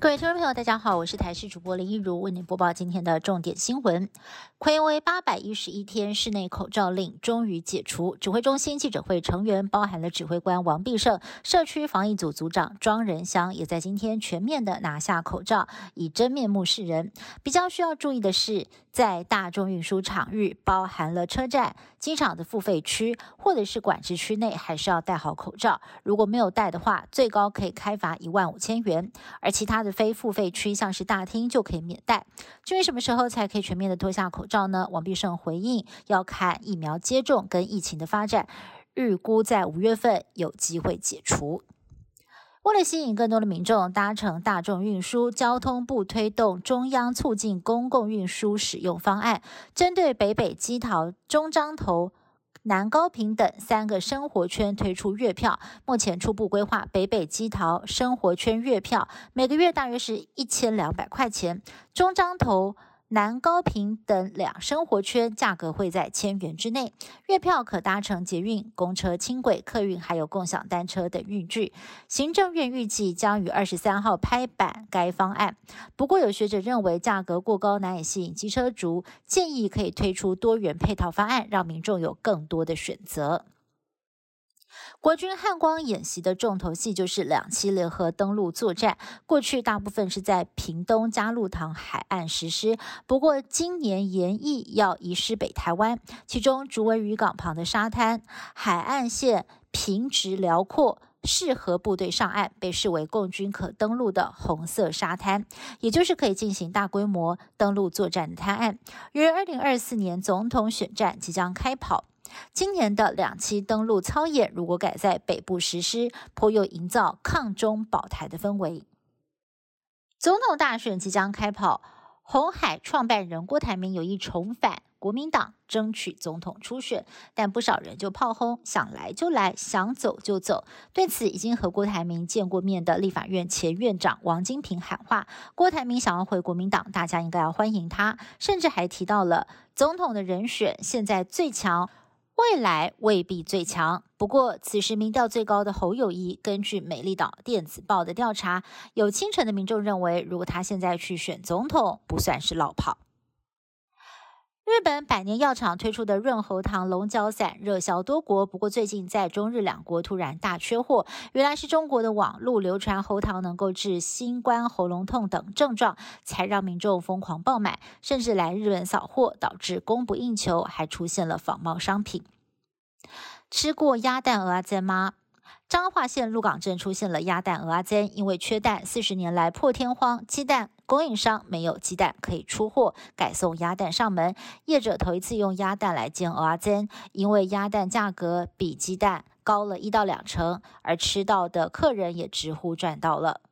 各位听众朋友，大家好，我是台视主播林一如，为您播报今天的重点新闻。暌违八百一十一天，室内口罩令终于解除。指挥中心记者会成员，包含了指挥官王必胜、社区防疫组组长庄仁香，也在今天全面的拿下口罩，以真面目示人。比较需要注意的是，在大众运输场域，包含了车站、机场的付费区或者是管制区内，还是要戴好口罩。如果没有戴的话，最高可以开罚一万五千元。而其他的非付费区，像是大厅就可以免戴。至于什么时候才可以全面的脱下口罩呢？王必胜回应，要看疫苗接种跟疫情的发展，预估在五月份有机会解除。为了吸引更多的民众搭乘大众运输，交通部推动中央促进公共运输使用方案，针对北北基桃、中彰头。南高平等三个生活圈推出月票，目前初步规划北北基桃生活圈月票，每个月大约是一千两百块钱。中彰头。南高平等两生活圈价格会在千元之内，月票可搭乘捷运、公车、轻轨、客运，还有共享单车等运具。行政院预计将于二十三号拍板该方案，不过有学者认为价格过高，难以吸引机车族，建议可以推出多元配套方案，让民众有更多的选择。国军汉光演习的重头戏就是两栖联合登陆作战。过去大部分是在屏东嘉鹿塘海岸实施，不过今年研议要移师北台湾。其中竹围渔港旁的沙滩海岸线平直辽阔，适合部队上岸，被视为共军可登陆的红色沙滩，也就是可以进行大规模登陆作战的滩岸。于二零二四年总统选战即将开跑。今年的两栖登陆操演，如果改在北部实施，颇有营造抗中保台的氛围。总统大选即将开跑，红海创办人郭台铭有意重返国民党，争取总统初选，但不少人就炮轰：想来就来，想走就走。对此，已经和郭台铭见过面的立法院前院长王金平喊话：郭台铭想要回国民党，大家应该要欢迎他，甚至还提到了总统的人选，现在最强。未来未必最强，不过此时民调最高的侯友谊，根据美丽岛电子报的调查，有清晨的民众认为，如果他现在去选总统，不算是落跑。日本百年药厂推出的润喉糖龙角散热销多国，不过最近在中日两国突然大缺货。原来是中国的网络流传喉糖能够治新冠喉咙痛等症状，才让民众疯狂爆买，甚至来日本扫货，导致供不应求，还出现了仿冒商品。吃过鸭蛋鹅煎吗？彰化县鹿港镇出现了鸭蛋鹅煎，因为缺蛋，四十年来破天荒鸡蛋。供应商没有鸡蛋可以出货，改送鸭蛋上门。业者头一次用鸭蛋来煎鹅阿煎，因为鸭蛋价格比鸡蛋高了一到两成，而吃到的客人也直呼赚到了。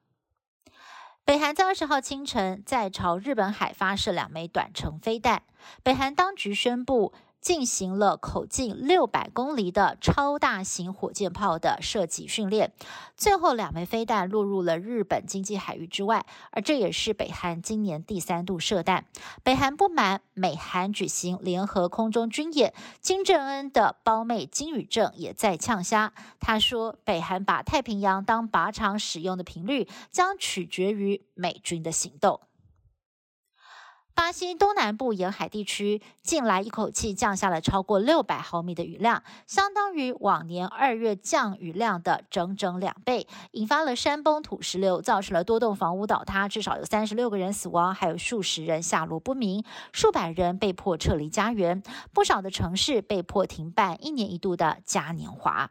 北韩在二十号清晨在朝日本海发射两枚短程飞弹，北韩当局宣布。进行了口径六百公里的超大型火箭炮的射击训练，最后两枚飞弹落入了日本经济海域之外，而这也是北韩今年第三度射弹。北韩不满美韩举行联合空中军演，金正恩的胞妹金宇正也在呛虾。他说，北韩把太平洋当靶场使用的频率将取决于美军的行动。巴西东南部沿海地区近来一口气降下了超过六百毫米的雨量，相当于往年二月降雨量的整整两倍，引发了山崩土石流，造成了多栋房屋倒塌，至少有三十六个人死亡，还有数十人下落不明，数百人被迫撤离家园，不少的城市被迫停办一年一度的嘉年华。